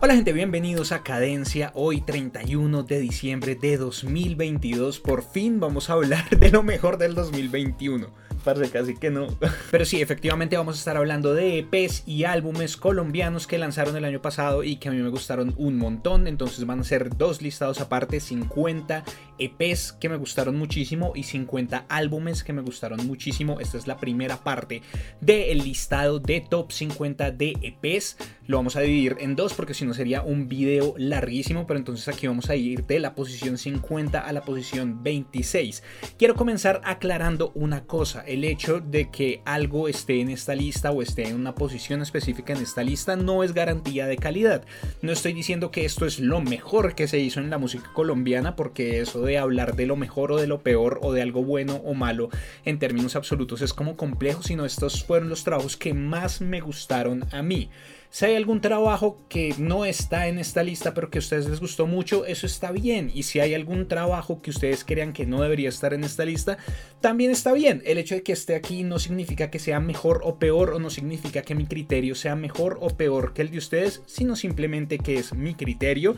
Hola gente, bienvenidos a Cadencia. Hoy 31 de diciembre de 2022. Por fin vamos a hablar de lo mejor del 2021 parece casi que no. Pero sí, efectivamente vamos a estar hablando de EPs y álbumes colombianos que lanzaron el año pasado y que a mí me gustaron un montón. Entonces van a ser dos listados aparte, 50 EPs que me gustaron muchísimo y 50 álbumes que me gustaron muchísimo. Esta es la primera parte del listado de top 50 de EPs. Lo vamos a dividir en dos porque si no sería un video larguísimo, pero entonces aquí vamos a ir de la posición 50 a la posición 26. Quiero comenzar aclarando una cosa hecho de que algo esté en esta lista o esté en una posición específica en esta lista no es garantía de calidad. No estoy diciendo que esto es lo mejor que se hizo en la música colombiana porque eso de hablar de lo mejor o de lo peor o de algo bueno o malo en términos absolutos es como complejo, sino estos fueron los trabajos que más me gustaron a mí. Si hay algún trabajo que no está en esta lista pero que a ustedes les gustó mucho, eso está bien. Y si hay algún trabajo que ustedes crean que no debería estar en esta lista, también está bien. El hecho de que esté aquí no significa que sea mejor o peor o no significa que mi criterio sea mejor o peor que el de ustedes, sino simplemente que es mi criterio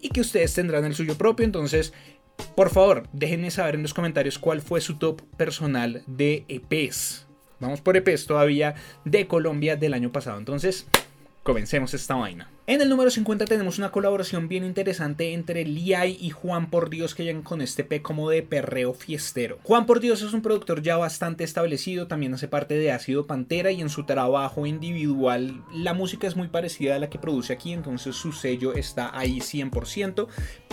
y que ustedes tendrán el suyo propio. Entonces, por favor, déjenme saber en los comentarios cuál fue su top personal de EPs. Vamos por EPs todavía de Colombia del año pasado. Entonces, comencemos esta vaina. En el número 50 tenemos una colaboración bien interesante entre Liai y Juan por Dios que llegan con este P como de perreo fiestero. Juan por Dios es un productor ya bastante establecido, también hace parte de Ácido Pantera y en su trabajo individual la música es muy parecida a la que produce aquí, entonces su sello está ahí 100%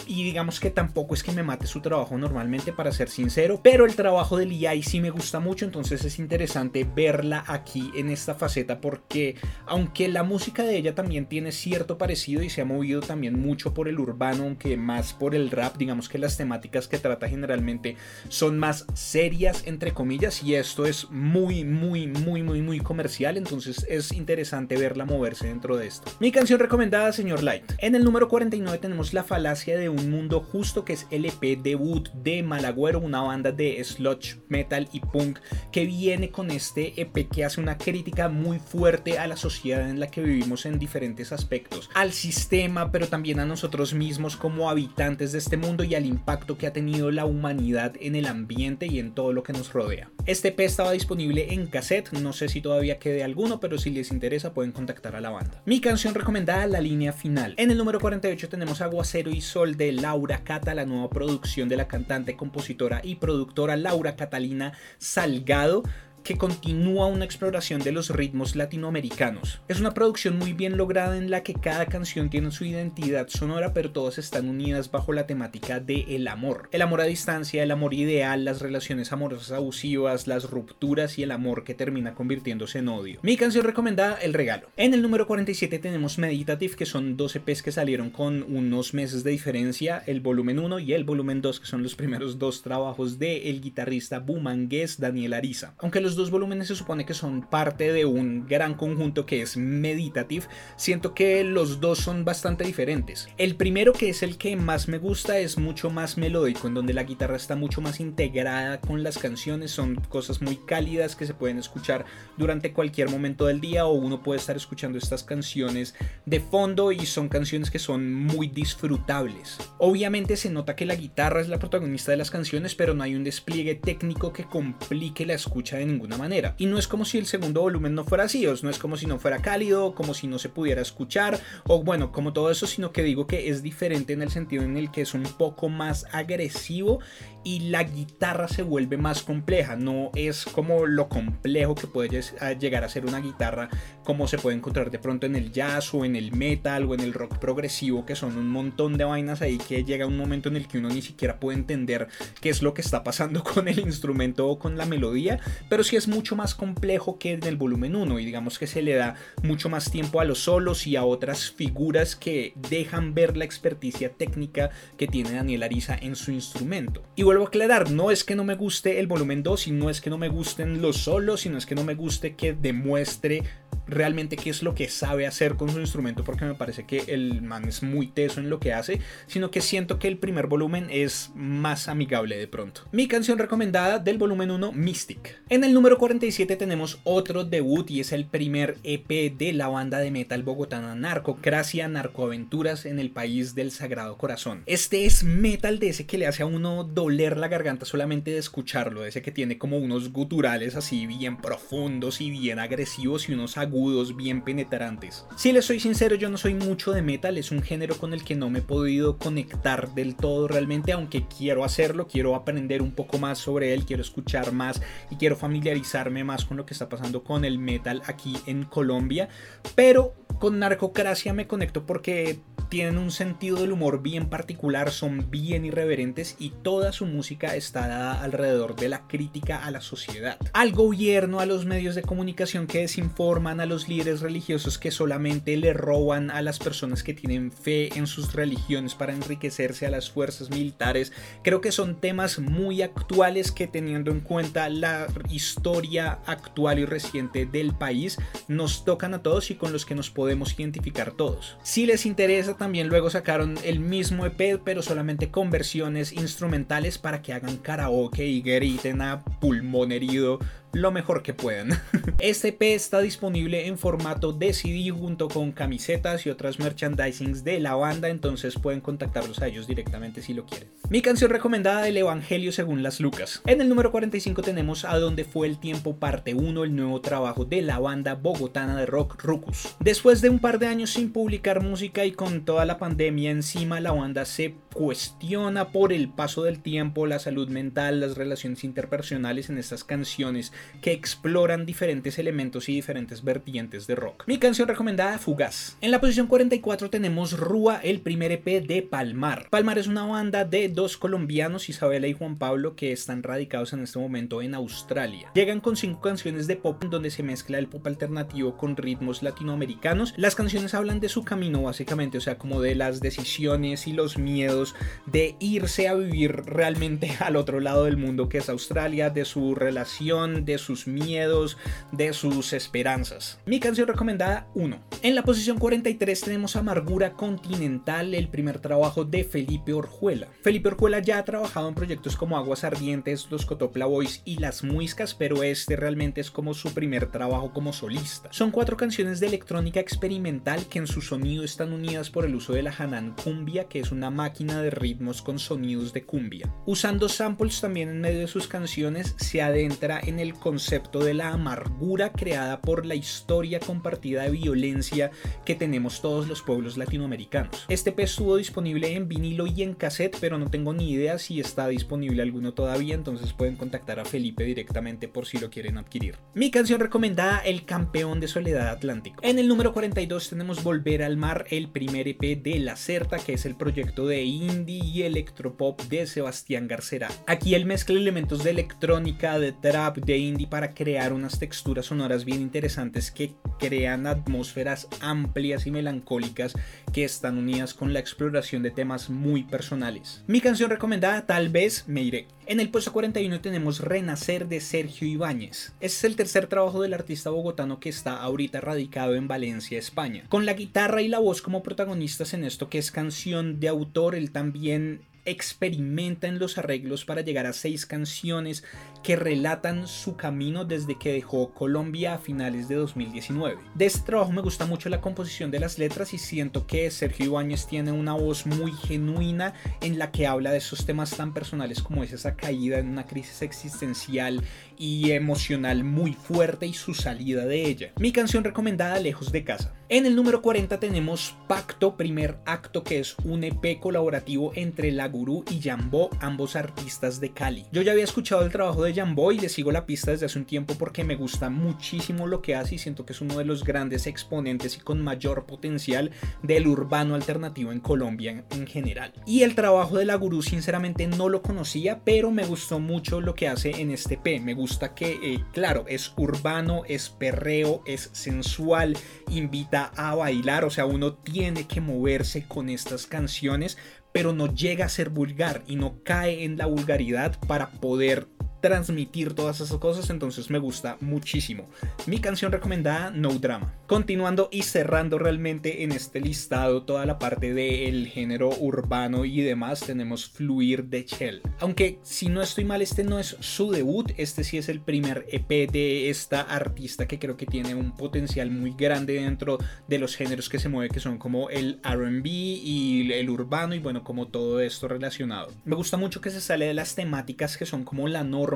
y digamos que tampoco es que me mate su trabajo normalmente para ser sincero, pero el trabajo de Liai sí me gusta mucho, entonces es interesante verla aquí en esta faceta porque aunque la música de ella también tiene cierto parecido y se ha movido también mucho por el urbano, aunque más por el rap. Digamos que las temáticas que trata generalmente son más serias, entre comillas, y esto es muy, muy, muy, muy, muy comercial. Entonces es interesante verla moverse dentro de esto. Mi canción recomendada, señor Light. En el número 49 tenemos La Falacia de un Mundo Justo, que es LP debut de Malagüero, una banda de sludge metal y punk que viene con este EP que hace una crítica muy fuerte a la sociedad en la que vivimos en diferentes aspectos al sistema, pero también a nosotros mismos como habitantes de este mundo y al impacto que ha tenido la humanidad en el ambiente y en todo lo que nos rodea. Este P estaba disponible en cassette, no sé si todavía quede alguno, pero si les interesa pueden contactar a la banda. Mi canción recomendada, La línea final. En el número 48 tenemos Aguacero y Sol de Laura Cata, la nueva producción de la cantante, compositora y productora Laura Catalina Salgado que continúa una exploración de los ritmos latinoamericanos. Es una producción muy bien lograda en la que cada canción tiene su identidad sonora, pero todas están unidas bajo la temática de el amor. El amor a distancia, el amor ideal, las relaciones amorosas abusivas, las rupturas y el amor que termina convirtiéndose en odio. Mi canción recomendada, El Regalo. En el número 47 tenemos Meditative, que son 12 EPs que salieron con unos meses de diferencia, el volumen 1 y el volumen 2, que son los primeros dos trabajos del el guitarrista bumangués Daniel Ariza. Aunque los dos volúmenes se supone que son parte de un gran conjunto que es Meditative, siento que los dos son bastante diferentes. El primero, que es el que más me gusta, es mucho más melódico, en donde la guitarra está mucho más integrada con las canciones, son cosas muy cálidas que se pueden escuchar durante cualquier momento del día o uno puede estar escuchando estas canciones de fondo y son canciones que son muy disfrutables. Obviamente se nota que la guitarra es la protagonista de las canciones, pero no hay un despliegue técnico que complique la escucha de ninguna manera. Y no es como si el segundo volumen no fuera así, no es como si no fuera cálido, como si no se pudiera escuchar, o bueno, como todo eso, sino que digo que es diferente en el sentido en el que es un poco más agresivo y la guitarra se vuelve más compleja, no es como lo complejo que puede llegar a ser una guitarra como se puede encontrar de pronto en el jazz o en el metal o en el rock progresivo, que son un montón de vainas ahí que llega un momento en el que uno ni siquiera puede entender qué es lo que está pasando con el instrumento o con la melodía, pero sí es mucho más complejo que en el volumen 1 y digamos que se le da mucho más tiempo a los solos y a otras figuras que dejan ver la experticia técnica que tiene Daniel Ariza en su instrumento. Y vuelvo a aclarar, no es que no me guste el volumen 2 y no es que no me gusten los solos, sino es que no me guste que demuestre realmente qué es lo que sabe hacer con su instrumento porque me parece que el man es muy teso en lo que hace, sino que siento que el primer volumen es más amigable de pronto. Mi canción recomendada del volumen 1, Mystic. En el número 47 tenemos otro debut y es el primer EP de la banda de metal bogotana Narcocracia Narcoaventuras en el país del Sagrado Corazón. Este es metal de ese que le hace a uno doler la garganta solamente de escucharlo, de ese que tiene como unos guturales así bien profundos y bien agresivos y unos agudos bien penetrantes. Si les soy sincero, yo no soy mucho de metal, es un género con el que no me he podido conectar del todo realmente, aunque quiero hacerlo, quiero aprender un poco más sobre él, quiero escuchar más y quiero familiarizarme más con lo que está pasando con el metal aquí en Colombia, pero con Narcocracia me conecto porque tienen un sentido del humor bien particular, son bien irreverentes y toda su música está dada alrededor de la crítica a la sociedad, al gobierno, a los medios de comunicación que desinforman, a los líderes religiosos que solamente le roban a las personas que tienen fe en sus religiones para enriquecerse a las fuerzas militares. Creo que son temas muy actuales que teniendo en cuenta la historia actual y reciente del país nos tocan a todos y con los que nos podemos identificar todos. Si les interesa también luego sacaron el mismo EP pero solamente con versiones instrumentales para que hagan karaoke y griten a pulmón herido lo mejor que puedan. Este EP está disponible en formato de CD junto con camisetas y otras merchandisings de la banda, entonces pueden contactarlos a ellos directamente si lo quieren. Mi canción recomendada del Evangelio según las Lucas. En el número 45 tenemos A Donde fue el tiempo parte 1, el nuevo trabajo de la banda bogotana de rock Rucus. Después de un par de años sin publicar música y con toda la pandemia encima, la banda se cuestiona por el paso del tiempo, la salud mental, las relaciones interpersonales en estas canciones que exploran diferentes elementos y diferentes vertientes de rock. Mi canción recomendada, Fugaz. En la posición 44 tenemos Rúa, el primer EP de Palmar. Palmar es una banda de dos colombianos, Isabela y Juan Pablo, que están radicados en este momento en Australia. Llegan con cinco canciones de pop donde se mezcla el pop alternativo con ritmos latinoamericanos. Las canciones hablan de su camino básicamente, o sea, como de las decisiones y los miedos de irse a vivir realmente al otro lado del mundo que es Australia, de su relación, de sus miedos, de sus esperanzas. Mi canción recomendada 1. En la posición 43 tenemos Amargura Continental, el primer trabajo de Felipe Orjuela. Felipe Orjuela ya ha trabajado en proyectos como Aguas Ardientes, Los Cotopla Boys y Las Muiscas, pero este realmente es como su primer trabajo como solista. Son cuatro canciones de electrónica experimental que en su sonido están unidas por el uso de la Hanan Cumbia, que es una máquina de ritmos con sonidos de cumbia. Usando samples también en medio de sus canciones, se adentra en el concepto de la amargura creada por la historia compartida de violencia que tenemos todos los pueblos latinoamericanos. Este pez estuvo disponible en vinilo y en cassette, pero no tengo ni idea si está disponible alguno todavía, entonces pueden contactar a Felipe directamente por si lo quieren adquirir. Mi canción recomendada, El campeón de Soledad Atlántico. En el número 42 tenemos Volver al Mar, el primer EP de La Certa, que es el proyecto de indie y electropop de Sebastián Garcera. Aquí él mezcla elementos de electrónica, de trap, de indie para crear unas texturas sonoras bien interesantes que crean atmósferas amplias y melancólicas que están unidas con la exploración de temas muy personales. Mi canción recomendada tal vez me iré. En el puesto 41 tenemos Renacer de Sergio Ibáñez. Este es el tercer trabajo del artista bogotano que está ahorita radicado en Valencia, España. Con la guitarra y la voz como protagonistas en esto que es canción de autor, él también experimenta en los arreglos para llegar a seis canciones que relatan su camino desde que dejó Colombia a finales de 2019. De este trabajo me gusta mucho la composición de las letras y siento que Sergio Ibáñez tiene una voz muy genuina en la que habla de esos temas tan personales como es esa caída en una crisis existencial y emocional muy fuerte y su salida de ella. Mi canción recomendada Lejos de casa. En el número 40 tenemos Pacto, primer acto que es un EP colaborativo entre La Gurú y Jambo, ambos artistas de Cali. Yo ya había escuchado el trabajo de Jambo y le sigo la pista desde hace un tiempo porque me gusta muchísimo lo que hace y siento que es uno de los grandes exponentes y con mayor potencial del urbano alternativo en Colombia en general. Y el trabajo de La Gurú sinceramente no lo conocía, pero me gustó mucho lo que hace en este EP. Me gusta que, eh, claro, es urbano, es perreo, es sensual, invita a bailar, o sea, uno tiene que moverse con estas canciones, pero no llega a ser vulgar y no cae en la vulgaridad para poder transmitir todas esas cosas, entonces me gusta muchísimo. Mi canción recomendada, No Drama. Continuando y cerrando realmente en este listado toda la parte del género urbano y demás, tenemos Fluir de Shell. Aunque si no estoy mal, este no es su debut, este sí es el primer EP de esta artista que creo que tiene un potencial muy grande dentro de los géneros que se mueve, que son como el RB y el urbano y bueno, como todo esto relacionado. Me gusta mucho que se sale de las temáticas que son como la norma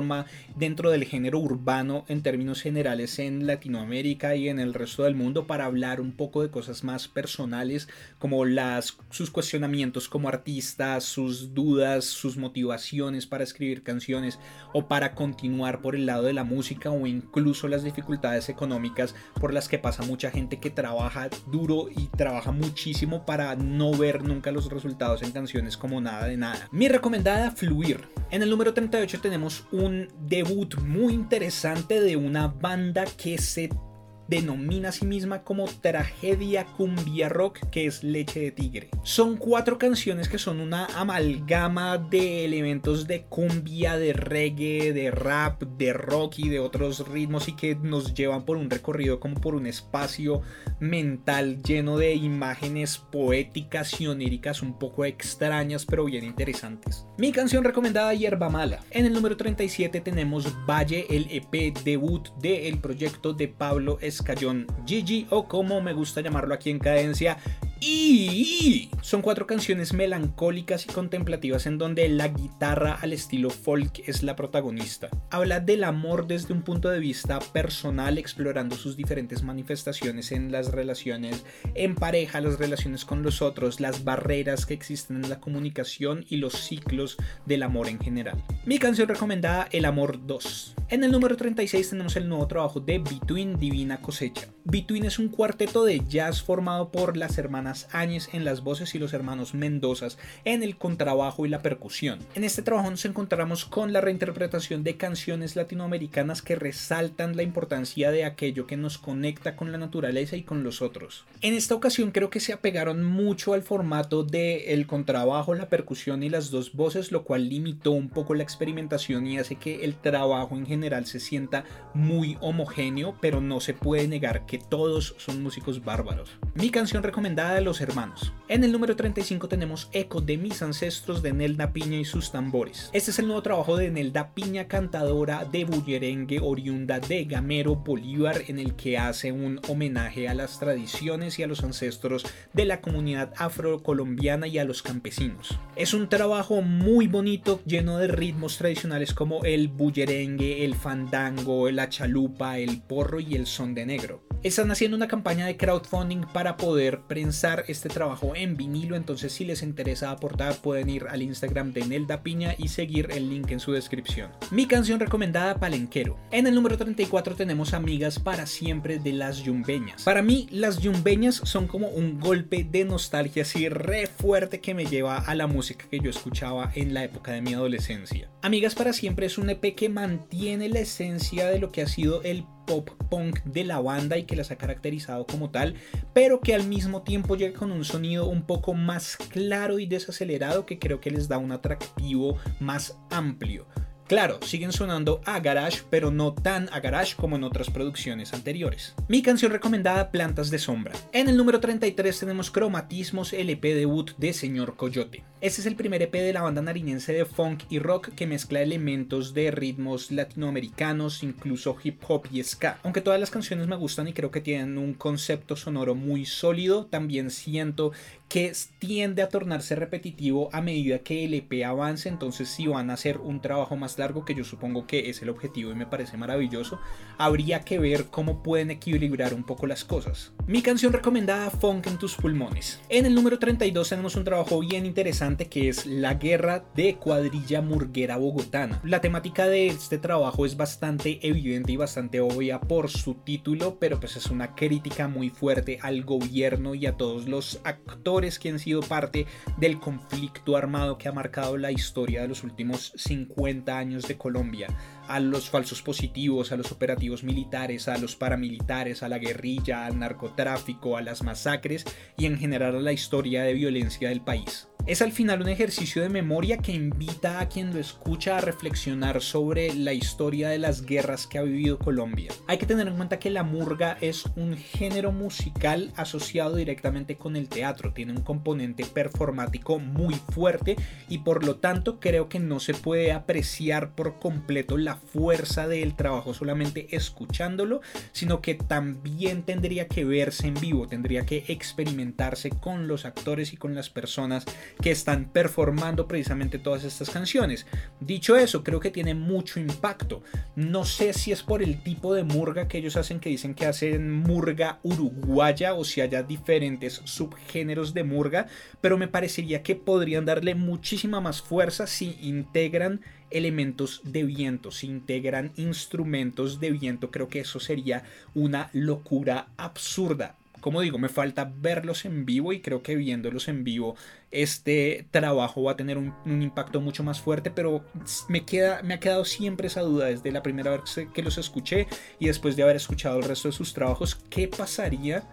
dentro del género urbano en términos generales en Latinoamérica y en el resto del mundo para hablar un poco de cosas más personales como las, sus cuestionamientos como artistas, sus dudas, sus motivaciones para escribir canciones o para continuar por el lado de la música o incluso las dificultades económicas por las que pasa mucha gente que trabaja duro y trabaja muchísimo para no ver nunca los resultados en canciones como nada de nada. Mi recomendada, Fluir. En el número 38 tenemos un debut muy interesante de una banda que se denomina a sí misma como Tragedia Cumbia Rock, que es Leche de Tigre. Son cuatro canciones que son una amalgama de elementos de cumbia, de reggae, de rap, de rock y de otros ritmos y que nos llevan por un recorrido como por un espacio mental lleno de imágenes poéticas y oníricas un poco extrañas pero bien interesantes. Mi canción recomendada Hierba Mala. En el número 37 tenemos Valle, el EP debut del proyecto de Pablo Escayón Gigi o como me gusta llamarlo aquí en cadencia y son cuatro canciones melancólicas y contemplativas en donde la guitarra al estilo folk es la protagonista. Habla del amor desde un punto de vista personal, explorando sus diferentes manifestaciones en las relaciones en pareja, las relaciones con los otros, las barreras que existen en la comunicación y los ciclos del amor en general. Mi canción recomendada, El Amor 2. En el número 36 tenemos el nuevo trabajo de Between Divina Cosecha. Between es un cuarteto de jazz formado por las hermanas Áñez en las voces y los hermanos Mendozas en el contrabajo y la percusión. En este trabajo nos encontramos con la reinterpretación de canciones latinoamericanas que resaltan la importancia de aquello que nos conecta con la naturaleza y con los otros. En esta ocasión creo que se apegaron mucho al formato de el contrabajo, la percusión y las dos voces, lo cual limitó un poco la experimentación y hace que el trabajo en general se sienta muy homogéneo, pero no se puede negar que todos son músicos bárbaros. Mi canción recomendada los hermanos. En el número 35 tenemos Eco de mis ancestros de Nelda Piña y sus tambores. Este es el nuevo trabajo de Nelda Piña, cantadora de bullerengue oriunda de Gamero, Bolívar, en el que hace un homenaje a las tradiciones y a los ancestros de la comunidad afrocolombiana y a los campesinos. Es un trabajo muy bonito, lleno de ritmos tradicionales como el bullerengue, el fandango, la chalupa, el porro y el son de negro. Están haciendo una campaña de crowdfunding para poder prensar este trabajo en vinilo, entonces si les interesa aportar pueden ir al Instagram de Nelda Piña y seguir el link en su descripción. Mi canción recomendada Palenquero. En el número 34 tenemos Amigas para siempre de las Yumbeñas. Para mí las Yumbeñas son como un golpe de nostalgia así re fuerte que me lleva a la música que yo escuchaba en la época de mi adolescencia. Amigas para siempre es un EP que mantiene la esencia de lo que ha sido el pop punk de la banda y que las ha caracterizado como tal, pero que al mismo tiempo llega con un sonido un poco más claro y desacelerado que creo que les da un atractivo más amplio. Claro, siguen sonando a garage, pero no tan a garage como en otras producciones anteriores. Mi canción recomendada, Plantas de Sombra. En el número 33 tenemos Cromatismos, LP debut de Señor Coyote. Este es el primer EP de la banda nariñense de funk y rock que mezcla elementos de ritmos latinoamericanos, incluso hip hop y ska. Aunque todas las canciones me gustan y creo que tienen un concepto sonoro muy sólido, también siento que tiende a tornarse repetitivo a medida que el EP avance, entonces si van a hacer un trabajo más largo, que yo supongo que es el objetivo y me parece maravilloso, habría que ver cómo pueden equilibrar un poco las cosas. Mi canción recomendada, Funk en tus pulmones. En el número 32 tenemos un trabajo bien interesante que es La guerra de cuadrilla murguera bogotana. La temática de este trabajo es bastante evidente y bastante obvia por su título, pero pues es una crítica muy fuerte al gobierno y a todos los actores que han sido parte del conflicto armado que ha marcado la historia de los últimos 50 años de Colombia, a los falsos positivos, a los operativos militares, a los paramilitares, a la guerrilla, al narcotráfico, a las masacres y en general a la historia de violencia del país. Es al final un ejercicio de memoria que invita a quien lo escucha a reflexionar sobre la historia de las guerras que ha vivido Colombia. Hay que tener en cuenta que la murga es un género musical asociado directamente con el teatro, tiene un componente performático muy fuerte y por lo tanto creo que no se puede apreciar por completo la fuerza del trabajo solamente escuchándolo, sino que también tendría que verse en vivo, tendría que experimentarse con los actores y con las personas que están performando precisamente todas estas canciones. Dicho eso, creo que tiene mucho impacto. No sé si es por el tipo de murga que ellos hacen, que dicen que hacen murga uruguaya o si haya diferentes subgéneros de murga, pero me parecería que podrían darle muchísima más fuerza si integran elementos de viento, si integran instrumentos de viento, creo que eso sería una locura absurda como digo, me falta verlos en vivo y creo que viéndolos en vivo este trabajo va a tener un, impacto mucho más fuerte, pero me, queda, me ha quedado siempre esa duda desde la primera vez que los escuché y después de haber escuchado el resto de sus trabajos, ¿qué pasaría?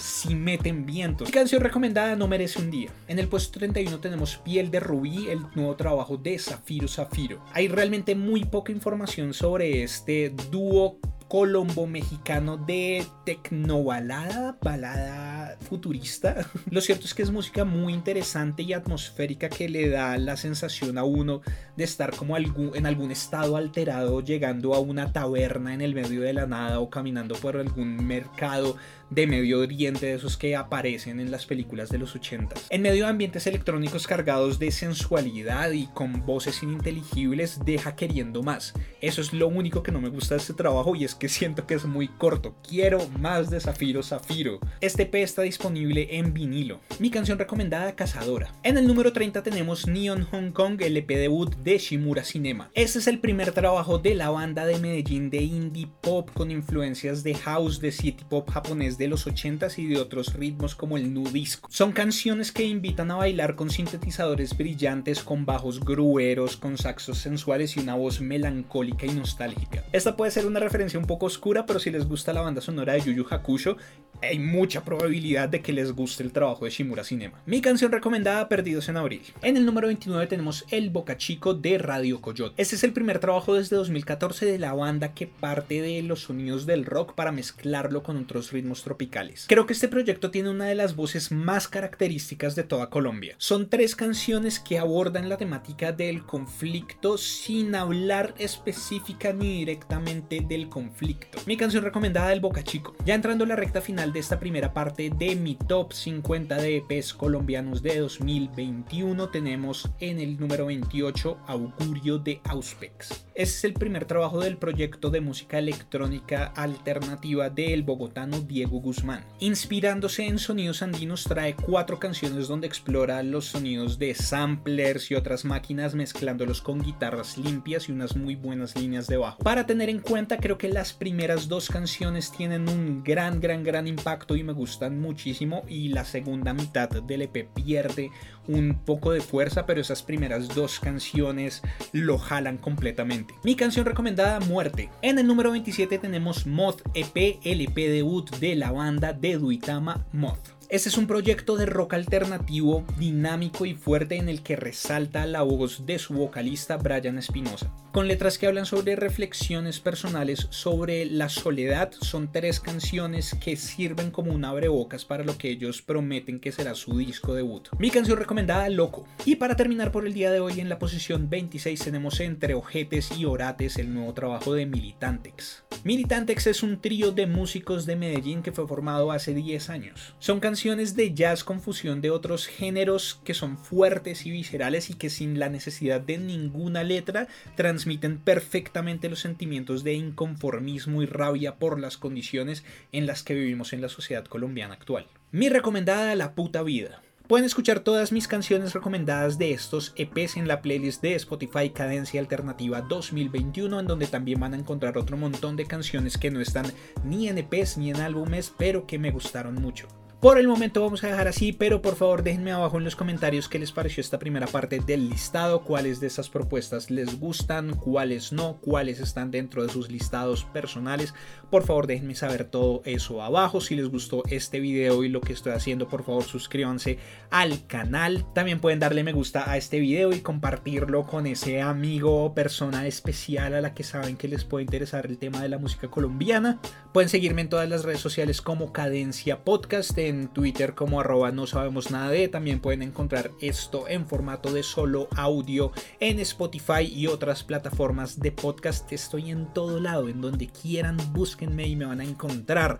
si meten viento. Mi canción recomendada no merece un día. En el puesto 31 tenemos Piel de Rubí, el nuevo trabajo de Zafiro Zafiro. Hay realmente muy poca información sobre este dúo colombo-mexicano de tecnobalada, balada futurista. Lo cierto es que es música muy interesante y atmosférica que le da la sensación a uno de estar como en algún estado alterado llegando a una taberna en el medio de la nada o caminando por algún mercado de Medio Oriente, de esos que aparecen en las películas de los 80. En medio de ambientes electrónicos cargados de sensualidad y con voces ininteligibles, deja queriendo más. Eso es lo único que no me gusta de este trabajo y es que siento que es muy corto. Quiero más de Zafiro Zafiro. Este P está disponible en vinilo. Mi canción recomendada, Cazadora. En el número 30 tenemos Neon Hong Kong, el EP debut de Shimura Cinema. Este es el primer trabajo de la banda de Medellín de indie pop con influencias de house, de city pop japonés de los 80s y de otros ritmos como el nu disco. Son canciones que invitan a bailar con sintetizadores brillantes, con bajos grueros, con saxos sensuales y una voz melancólica y nostálgica. Esta puede ser una referencia un poco oscura, pero si les gusta la banda sonora de Yu Hakusho, hay mucha probabilidad de que les guste el trabajo de Shimura Cinema. Mi canción recomendada, Perdidos en Abril. En el número 29 tenemos El Boca Chico de Radio Coyote. Este es el primer trabajo desde 2014 de la banda que parte de los sonidos del rock para mezclarlo con otros ritmos tropicales. Creo que este proyecto tiene una de las voces más características de toda Colombia. Son tres canciones que abordan la temática del conflicto sin hablar específica ni directamente del conflicto. Mi canción recomendada, El Boca Chico. Ya entrando a la recta final de esta primera parte de mi top 50 de EPs colombianos de 2021 tenemos en el número 28 Augurio de Auspex. Este es el primer trabajo del proyecto de música electrónica alternativa del bogotano Diego Guzmán. Inspirándose en sonidos andinos trae cuatro canciones donde explora los sonidos de samplers y otras máquinas mezclándolos con guitarras limpias y unas muy buenas líneas de bajo. Para tener en cuenta creo que las primeras dos canciones tienen un gran gran gran impacto y me gustan muchísimo y la segunda mitad del EP pierde un poco de fuerza, pero esas primeras dos canciones lo jalan completamente. Mi canción recomendada, Muerte. En el número 27 tenemos Moth EP, el EP debut de la banda de Duitama Moth. Este es un proyecto de rock alternativo, dinámico y fuerte en el que resalta la voz de su vocalista Brian Espinosa. Con letras que hablan sobre reflexiones personales sobre la soledad, son tres canciones que sirven como un abrebocas para lo que ellos prometen que será su disco debut. Mi canción recomendada, Loco. Y para terminar por el día de hoy, en la posición 26 tenemos Entre Ojetes y Orates, el nuevo trabajo de Militantex. Militantex es un trío de músicos de Medellín que fue formado hace 10 años. Son de jazz con fusión de otros géneros que son fuertes y viscerales y que sin la necesidad de ninguna letra transmiten perfectamente los sentimientos de inconformismo y rabia por las condiciones en las que vivimos en la sociedad colombiana actual. Mi recomendada La puta vida. Pueden escuchar todas mis canciones recomendadas de estos EPs en la playlist de Spotify Cadencia Alternativa 2021, en donde también van a encontrar otro montón de canciones que no están ni en EPs ni en álbumes, pero que me gustaron mucho. Por el momento vamos a dejar así, pero por favor déjenme abajo en los comentarios qué les pareció esta primera parte del listado, cuáles de esas propuestas les gustan, cuáles no, cuáles están dentro de sus listados personales. Por favor déjenme saber todo eso abajo. Si les gustó este video y lo que estoy haciendo, por favor suscríbanse al canal. También pueden darle me gusta a este video y compartirlo con ese amigo o persona especial a la que saben que les puede interesar el tema de la música colombiana. Pueden seguirme en todas las redes sociales como Cadencia Podcast Twitter como arroba no sabemos nada de. También pueden encontrar esto en formato de solo audio en Spotify y otras plataformas de podcast. Estoy en todo lado, en donde quieran, búsquenme y me van a encontrar.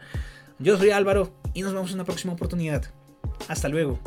Yo soy Álvaro y nos vemos en una próxima oportunidad. Hasta luego.